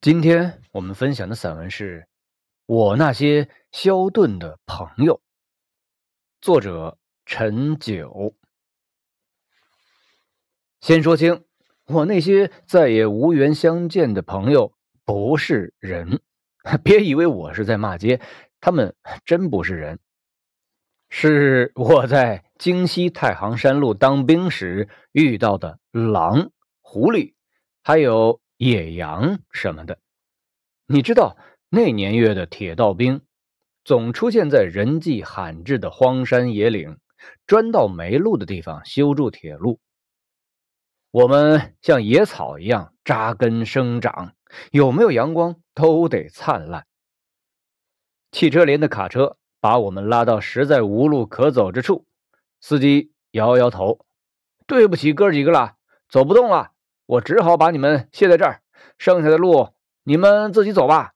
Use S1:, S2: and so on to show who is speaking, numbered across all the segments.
S1: 今天我们分享的散文是《我那些消遁的朋友》，作者陈九。先说清，我那些再也无缘相见的朋友不是人，别以为我是在骂街，他们真不是人，是我在京西太行山路当兵时遇到的狼、狐狸，还有。野羊什么的，你知道那年月的铁道兵总出现在人迹罕至的荒山野岭，专到没路的地方修筑铁路。我们像野草一样扎根生长，有没有阳光都得灿烂。汽车连的卡车把我们拉到实在无路可走之处，司机摇摇头：“对不起，哥几个了，走不动了。”我只好把你们卸在这儿，剩下的路你们自己走吧。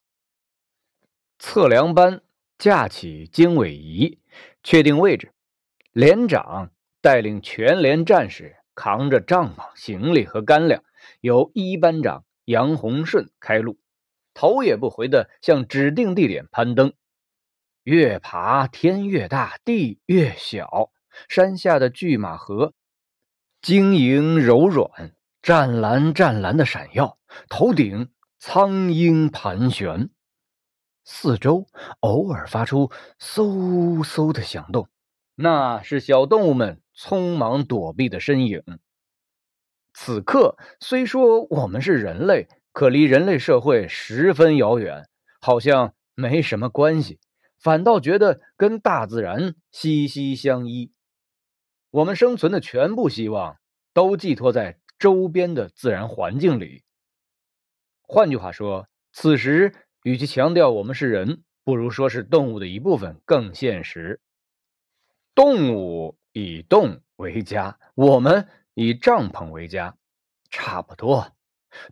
S1: 测量班架起经纬仪，确定位置。连长带领全连战士扛着帐篷、行李和干粮，由一班长杨洪顺开路，头也不回地向指定地点攀登。越爬天越大，地越小，山下的巨马河晶莹柔软。湛蓝湛蓝的闪耀，头顶苍鹰盘旋，四周偶尔发出嗖嗖的响动，那是小动物们匆忙躲避的身影。此刻虽说我们是人类，可离人类社会十分遥远，好像没什么关系，反倒觉得跟大自然息息相依。我们生存的全部希望都寄托在。周边的自然环境里，换句话说，此时与其强调我们是人，不如说是动物的一部分更现实。动物以动为家，我们以帐篷为家，差不多。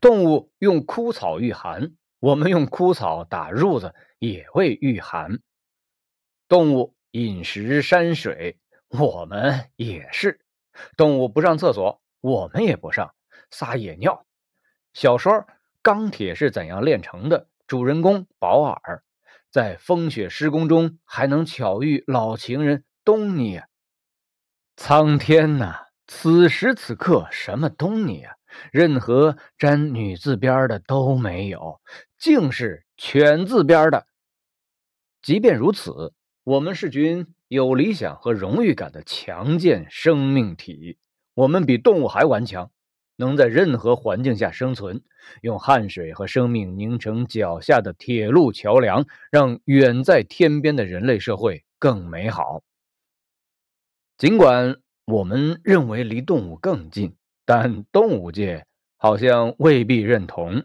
S1: 动物用枯草御寒，我们用枯草打褥子也会御寒。动物饮食山水，我们也是。动物不上厕所。我们也不上撒野尿。小说《钢铁是怎样炼成的》主人公保尔在风雪施工中还能巧遇老情人东尼。苍天呐，此时此刻什么东尼啊？任何沾女字边的都没有，竟是犬字边的。即便如此，我们是群有理想和荣誉感的强健生命体。我们比动物还顽强，能在任何环境下生存，用汗水和生命凝成脚下的铁路桥梁，让远在天边的人类社会更美好。尽管我们认为离动物更近，但动物界好像未必认同。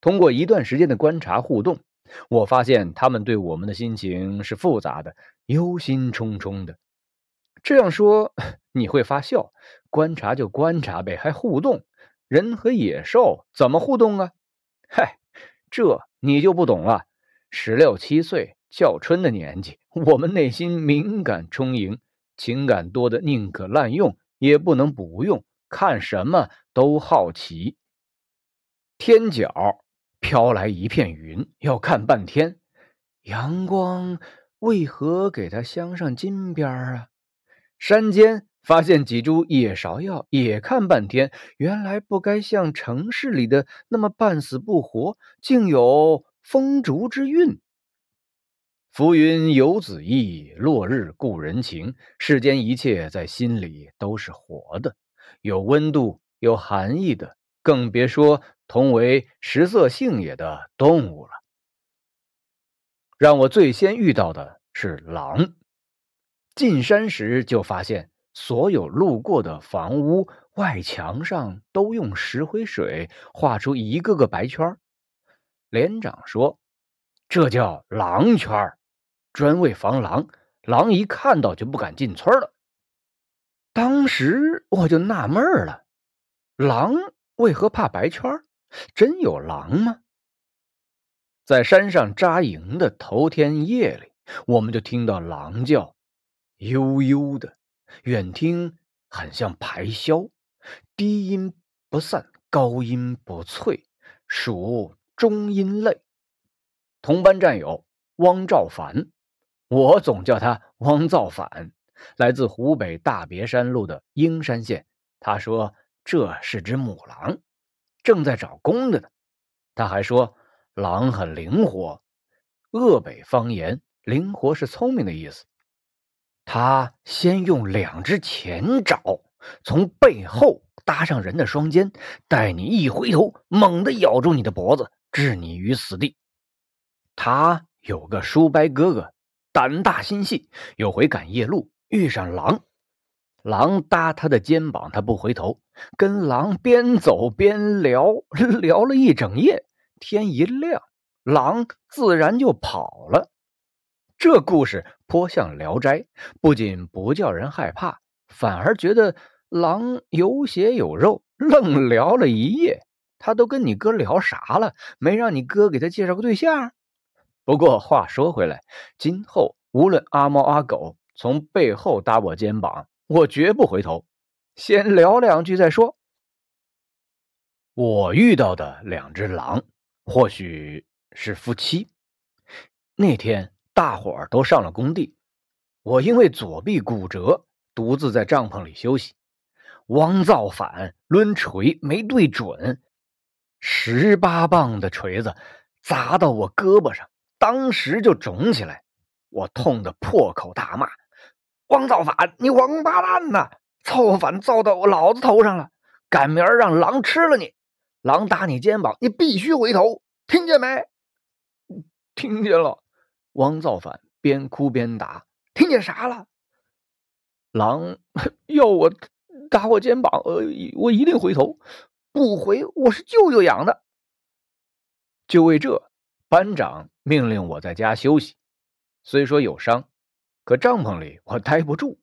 S1: 通过一段时间的观察互动，我发现他们对我们的心情是复杂的，忧心忡忡的。这样说你会发笑，观察就观察呗，还互动？人和野兽怎么互动啊？嗨，这你就不懂了。十六七岁叫春的年纪，我们内心敏感充盈，情感多的宁可滥用，也不能不用。看什么都好奇。天角飘来一片云，要看半天。阳光为何给它镶上金边啊？山间发现几株野芍药，也看半天。原来不该像城市里的那么半死不活，竟有风烛之韵。浮云游子意，落日故人情。世间一切在心里都是活的，有温度、有含义的，更别说同为食色性也的动物了。让我最先遇到的是狼。进山时就发现，所有路过的房屋外墙上都用石灰水画出一个个白圈连长说：“这叫狼圈专为防狼。狼一看到就不敢进村了。”当时我就纳闷了：狼为何怕白圈真有狼吗？在山上扎营的头天夜里，我们就听到狼叫。悠悠的，远听很像排箫，低音不散，高音不脆，属中音类。同班战友汪兆凡，我总叫他汪造反，来自湖北大别山路的英山县。他说这是只母狼，正在找公的呢。他还说狼很灵活，鄂北方言“灵活”是聪明的意思。他先用两只前爪从背后搭上人的双肩，待你一回头，猛地咬住你的脖子，置你于死地。他有个叔伯哥哥，胆大心细，有回赶夜路遇上狼，狼搭他的肩膀，他不回头，跟狼边走边聊，聊了一整夜。天一亮，狼自然就跑了。这故事颇像《聊斋》，不仅不叫人害怕，反而觉得狼有血有肉，愣聊了一夜。他都跟你哥聊啥了？没让你哥给他介绍个对象？不过话说回来，今后无论阿猫阿狗从背后搭我肩膀，我绝不回头，先聊两句再说。我遇到的两只狼，或许是夫妻。那天。大伙儿都上了工地，我因为左臂骨折，独自在帐篷里休息。汪造反抡锤没对准，十八磅的锤子砸到我胳膊上，当时就肿起来。我痛得破口大骂：“汪造反，你王八蛋呐！造反造到我老子头上了，赶明儿让狼吃了你！狼打你肩膀，你必须回头，听见没？”听见了。汪造反边哭边打，听见啥了？狼要我打我肩膀，呃，我一定回头，不回我是舅舅养的。就为这，班长命令我在家休息。虽说有伤，可帐篷里我待不住，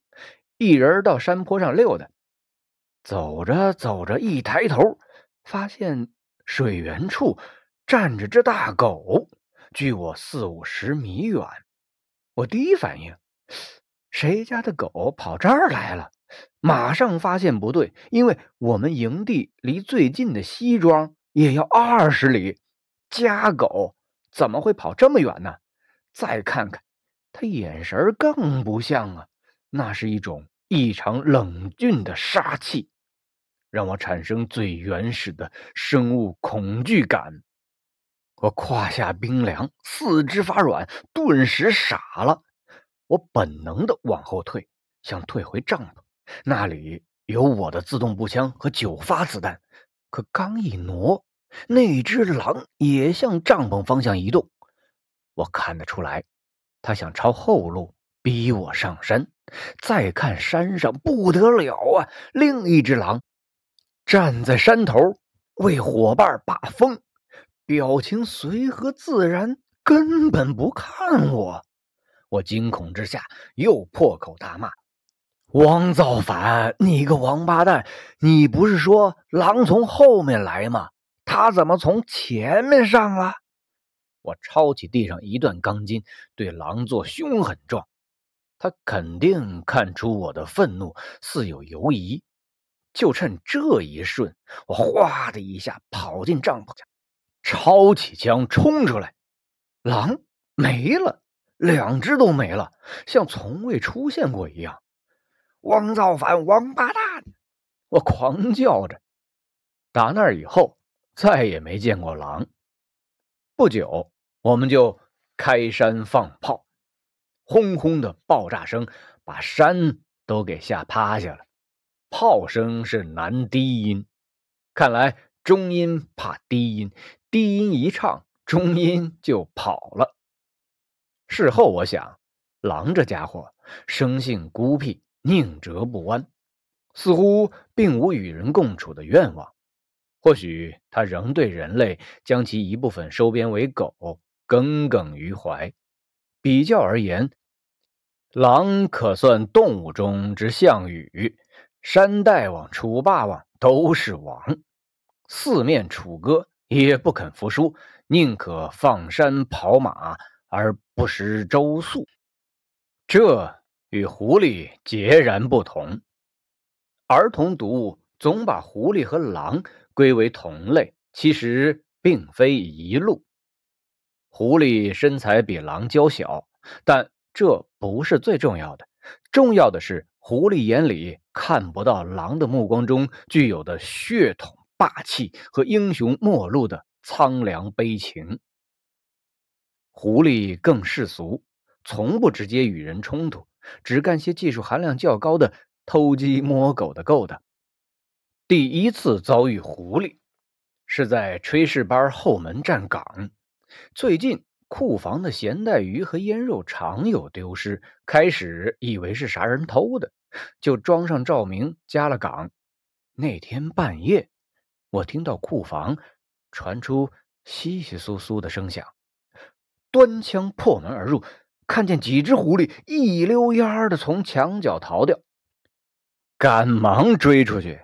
S1: 一人到山坡上溜达。走着走着，一抬头，发现水源处站着只大狗。距我四五十米远，我第一反应，谁家的狗跑这儿来了？马上发现不对，因为我们营地离最近的西庄也要二十里，家狗怎么会跑这么远呢？再看看，他眼神更不像啊，那是一种异常冷峻的杀气，让我产生最原始的生物恐惧感。我胯下冰凉，四肢发软，顿时傻了。我本能的往后退，想退回帐篷，那里有我的自动步枪和九发子弹。可刚一挪，那只狼也向帐篷方向移动。我看得出来，他想朝后路逼我上山。再看山上，不得了啊！另一只狼站在山头，为伙伴把风。表情随和自然，根本不看我。我惊恐之下又破口大骂：“汪造反，你个王八蛋！你不是说狼从后面来吗？他怎么从前面上了？”我抄起地上一段钢筋，对狼做凶狠状。他肯定看出我的愤怒似有犹疑，就趁这一瞬，我哗的一下跑进帐篷去。抄起枪冲出来，狼没了，两只都没了，像从未出现过一样。汪造反，王八蛋！我狂叫着。打那以后，再也没见过狼。不久，我们就开山放炮，轰轰的爆炸声把山都给吓趴下了。炮声是男低音，看来中音怕低音。低音一唱，中音就跑了。事后我想，狼这家伙生性孤僻，宁折不弯，似乎并无与人共处的愿望。或许他仍对人类将其一部分收编为狗耿耿于怀。比较而言，狼可算动物中之项羽，山大王、楚霸王都是王，四面楚歌。也不肯服输，宁可放山跑马而不食周粟。这与狐狸截然不同。儿童读物总把狐狸和狼归为同类，其实并非一路。狐狸身材比狼娇小，但这不是最重要的。重要的是，狐狸眼里看不到狼的目光中具有的血统霸气和英雄末路的苍凉悲情。狐狸更世俗，从不直接与人冲突，只干些技术含量较高的偷鸡摸狗的勾当。第一次遭遇狐狸，是在炊事班后门站岗。最近库房的咸带鱼和腌肉常有丢失，开始以为是啥人偷的，就装上照明加了岗。那天半夜，我听到库房传出窸窸窣窣的声响，端枪破门而入，看见几只狐狸一溜烟儿的从墙角逃掉，赶忙追出去。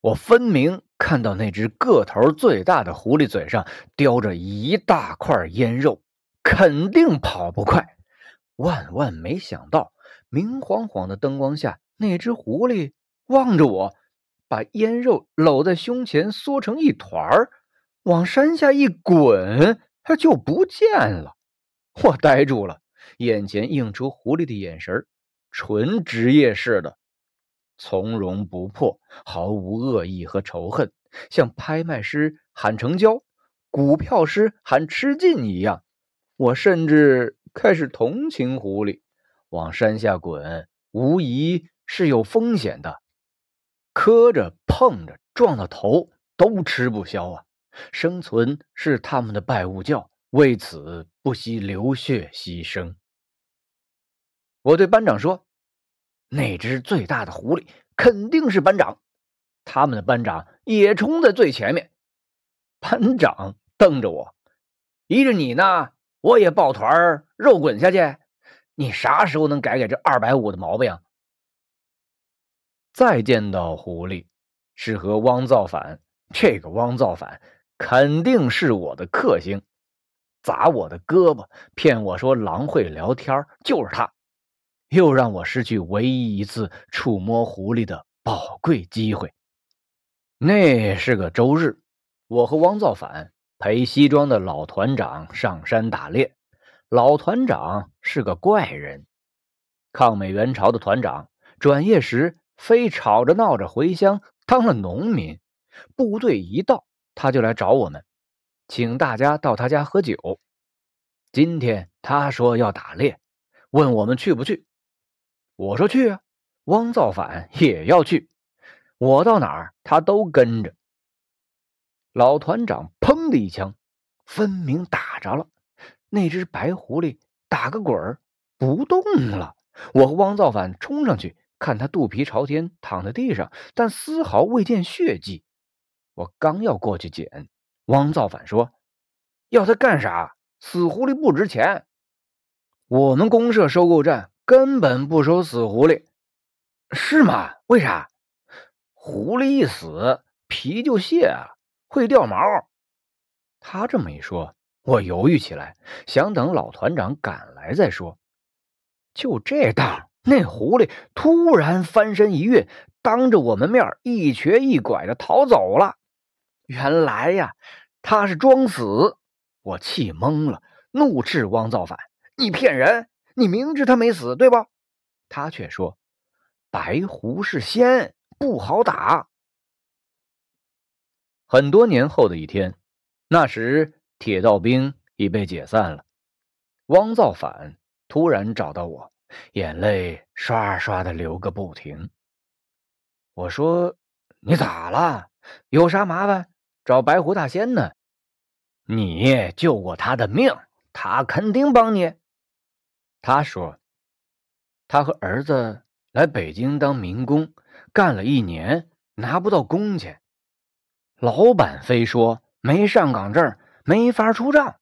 S1: 我分明。看到那只个头最大的狐狸嘴上叼着一大块腌肉，肯定跑不快。万万没想到，明晃晃的灯光下，那只狐狸望着我，把腌肉搂在胸前，缩成一团儿，往山下一滚，它就不见了。我呆住了，眼前映出狐狸的眼神，纯职业式的。从容不迫，毫无恶意和仇恨，像拍卖师喊成交、股票师喊吃进一样。我甚至开始同情狐狸，往山下滚，无疑是有风险的，磕着、碰着、撞到头都吃不消啊！生存是他们的拜物教，为此不惜流血牺牲。我对班长说。那只最大的狐狸肯定是班长，他们的班长也冲在最前面。班长瞪着我，依着你呢，我也抱团肉滚下去。你啥时候能改改这二百五的毛病？再见到狐狸，是和汪造反。这个汪造反肯定是我的克星，砸我的胳膊，骗我说狼会聊天，就是他。又让我失去唯一一次触摸狐狸的宝贵机会。那是个周日，我和汪造反陪西装的老团长上山打猎。老团长是个怪人，抗美援朝的团长，转业时非吵着闹着回乡当了农民。部队一到，他就来找我们，请大家到他家喝酒。今天他说要打猎，问我们去不去。我说去啊，汪造反也要去，我到哪儿他都跟着。老团长砰的一枪，分明打着了那只白狐狸，打个滚儿不动了。我和汪造反冲上去，看他肚皮朝天躺在地上，但丝毫未见血迹。我刚要过去捡，汪造反说：“要他干啥？死狐狸不值钱。我们公社收购站。”根本不收死狐狸，是吗？为啥？狐狸一死，皮就卸了，会掉毛。他这么一说，我犹豫起来，想等老团长赶来再说。就这当，那狐狸突然翻身一跃，当着我们面一瘸一拐的逃走了。原来呀，他是装死。我气懵了，怒斥汪造反：“你骗人！”你明知他没死，对吧？他却说：“白狐是仙，不好打。”很多年后的一天，那时铁道兵已被解散了。汪造反突然找到我，眼泪刷刷的流个不停。我说：“你咋了？有啥麻烦？找白狐大仙呢？你救过他的命，他肯定帮你。”他说：“他和儿子来北京当民工，干了一年拿不到工钱。老板非说没上岗证，没法出账。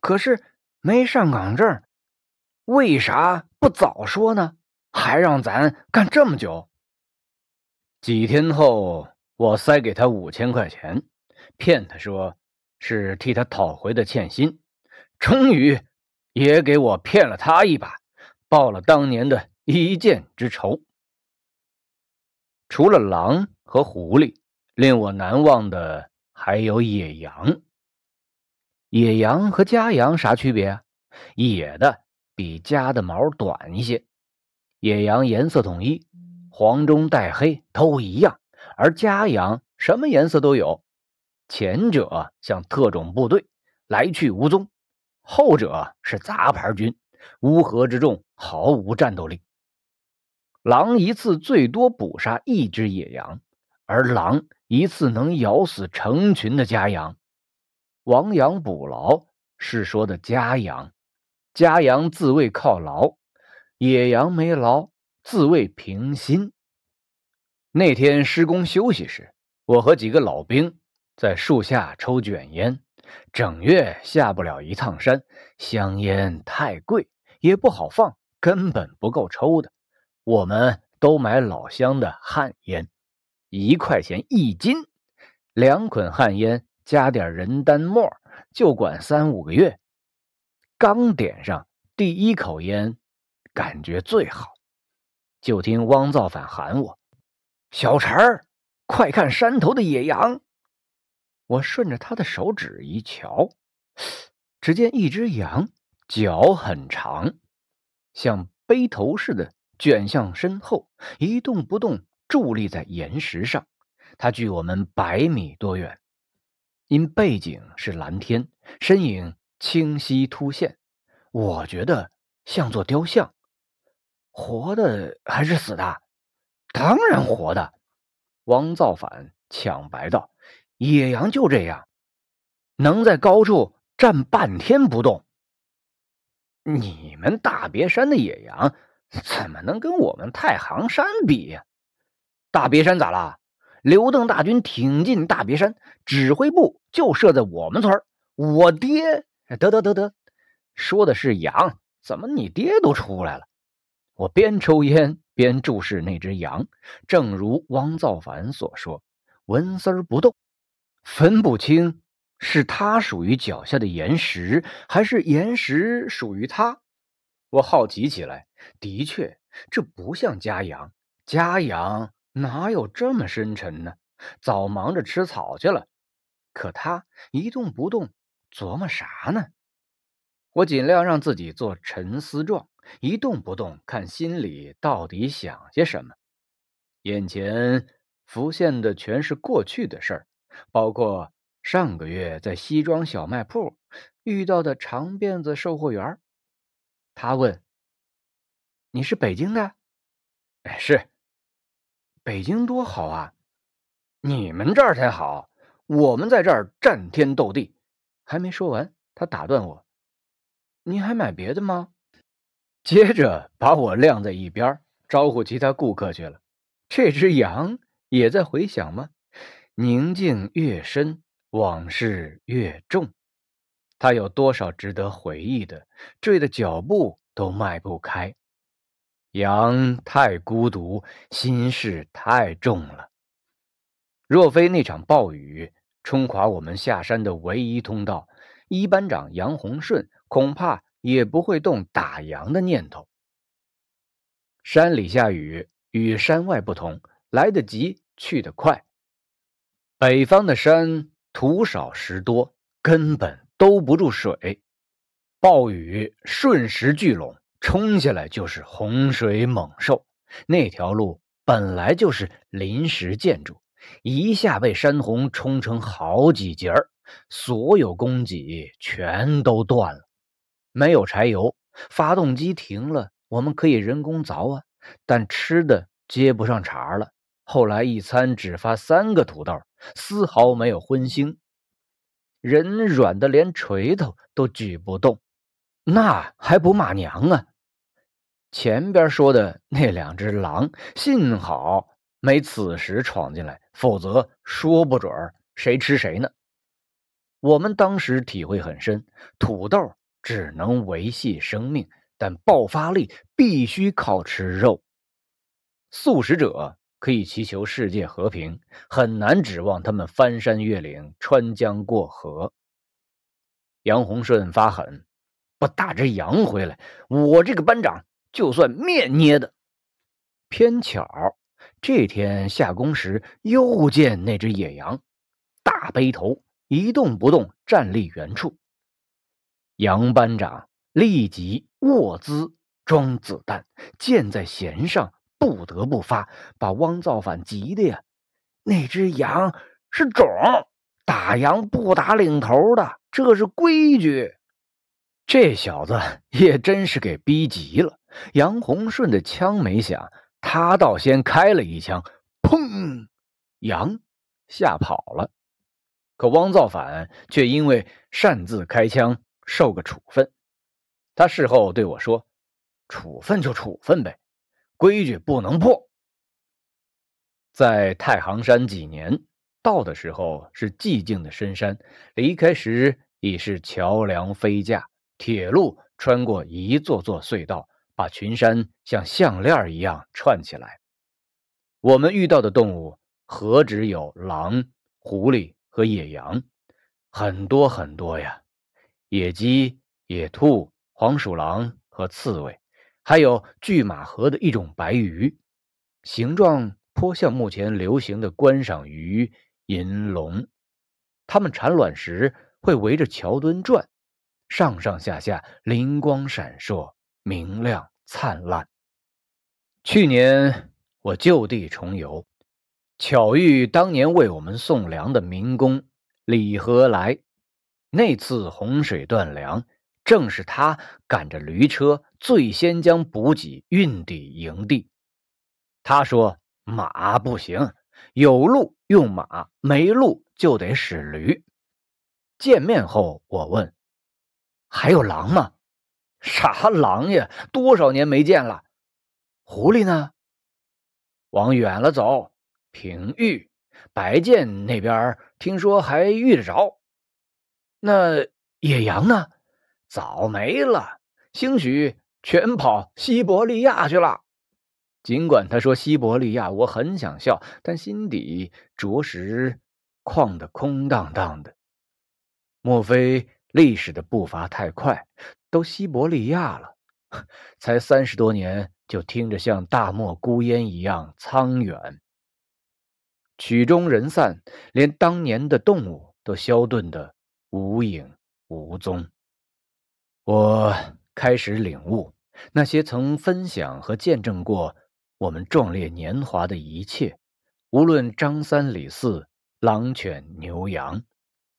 S1: 可是没上岗证，为啥不早说呢？还让咱干这么久？”几天后，我塞给他五千块钱，骗他说是替他讨回的欠薪。终于。也给我骗了他一把，报了当年的一箭之仇。除了狼和狐狸，令我难忘的还有野羊。野羊和家羊啥区别？野的比家的毛短一些，野羊颜色统一，黄中带黑都一样，而家羊什么颜色都有。前者像特种部队，来去无踪；后者是杂牌军，乌合之众，毫无战斗力。狼一次最多捕杀一只野羊，而狼一次能咬死成群的家羊。亡羊补牢是说的家羊，家羊自慰靠牢，野羊没牢，自慰平心。那天施工休息时，我和几个老兵在树下抽卷烟。整月下不了一趟山，香烟太贵，也不好放，根本不够抽的。我们都买老乡的旱烟，一块钱一斤，两捆旱烟。加点人丹末，就管三五个月。刚点上第一口烟，感觉最好。就听汪造反喊我：“小陈儿，快看山头的野羊！”我顺着他的手指一瞧，只见一只羊，脚很长，像背头似的卷向身后，一动不动伫立在岩石上。它距我们百米多远。因背景是蓝天，身影清晰突现，我觉得像座雕像。活的还是死的？当然活的。王造反抢白道：“野羊就这样，能在高处站半天不动。你们大别山的野羊怎么能跟我们太行山比呀？大别山咋了？刘邓大军挺进大别山，指挥部。”就设在我们村我爹得得得得，说的是羊，怎么你爹都出来了？我边抽烟边注视那只羊，正如汪造反所说，纹丝儿不动，分不清是他属于脚下的岩石，还是岩石属于他。我好奇起来，的确，这不像家羊，家羊哪有这么深沉呢？早忙着吃草去了。可他一动不动，琢磨啥呢？我尽量让自己做沉思状，一动不动，看心里到底想些什么。眼前浮现的全是过去的事儿，包括上个月在西庄小卖铺遇到的长辫子售货员。他问：“你是北京的？”“哎，是。”“北京多好啊！你们这儿才好。”我们在这儿战天斗地，还没说完，他打断我：“您还买别的吗？”接着把我晾在一边，招呼其他顾客去了。这只羊也在回想吗？宁静越深，往事越重。他有多少值得回忆的，坠的脚步都迈不开。羊太孤独，心事太重了。若非那场暴雨。冲垮我们下山的唯一通道，一班长杨洪顺恐怕也不会动打烊的念头。山里下雨与山外不同，来得急，去得快。北方的山土少石多，根本兜不住水，暴雨瞬时聚拢，冲下来就是洪水猛兽。那条路本来就是临时建筑。一下被山洪冲成好几截儿，所有供给全都断了。没有柴油，发动机停了，我们可以人工凿啊，但吃的接不上茬了。后来一餐只发三个土豆，丝毫没有荤腥，人软的连锤头都举不动，那还不骂娘啊？前边说的那两只狼，幸好。没此时闯进来，否则说不准谁吃谁呢。我们当时体会很深，土豆只能维系生命，但爆发力必须靠吃肉。素食者可以祈求世界和平，很难指望他们翻山越岭、穿江过河。杨洪顺发狠，不打只羊回来，我这个班长就算面捏的。偏巧。这天下工时，又见那只野羊，大背头，一动不动站立原处。杨班长立即卧姿装子弹，箭在弦上，不得不发，把汪造反急的呀！那只羊是种，打羊不打领头的，这是规矩。这小子也真是给逼急了。杨洪顺的枪没响，他倒先开了一枪，砰！羊吓跑了。可汪造反却因为擅自开枪受个处分。他事后对我说：“处分就处分呗，规矩不能破。”在太行山几年，到的时候是寂静的深山，离开时已是桥梁飞架，铁路穿过一座座隧道。把群山像项链一样串起来。我们遇到的动物何止有狼、狐狸和野羊，很多很多呀！野鸡、野兔、黄鼠狼和刺猬，还有拒马河的一种白鱼，形状颇像目前流行的观赏鱼——银龙。它们产卵时会围着桥墩转，上上下下灵光闪烁，明亮。灿烂。去年我就地重游，巧遇当年为我们送粮的民工李和来。那次洪水断粮，正是他赶着驴车最先将补给运抵营地。他说：“马不行，有路用马，没路就得使驴。”见面后，我问：“还有狼吗？”啥狼呀？多少年没见了。狐狸呢？往远了走，平玉白涧那边，听说还遇得着。那野羊呢？早没了，兴许全跑西伯利亚去了。尽管他说西伯利亚，我很想笑，但心底着实旷得空荡荡的。莫非历史的步伐太快？都西伯利亚了，才三十多年，就听着像大漠孤烟一样苍远。曲终人散，连当年的动物都消遁的无影无踪。我开始领悟，那些曾分享和见证过我们壮烈年华的一切，无论张三李四、狼犬牛羊，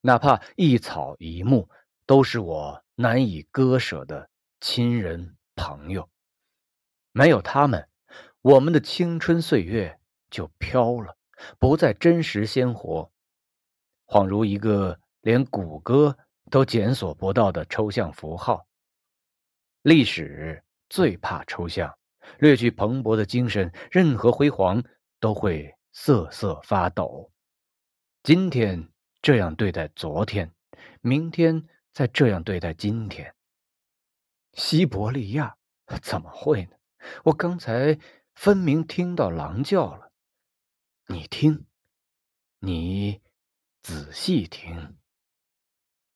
S1: 哪怕一草一木，都是我。难以割舍的亲人朋友，没有他们，我们的青春岁月就飘了，不再真实鲜活，恍如一个连谷歌都检索不到的抽象符号。历史最怕抽象，略去蓬勃的精神，任何辉煌都会瑟瑟发抖。今天这样对待昨天，明天。在这样对待今天，西伯利亚 怎么会呢？我刚才分明听到狼叫了，你听，你仔细听。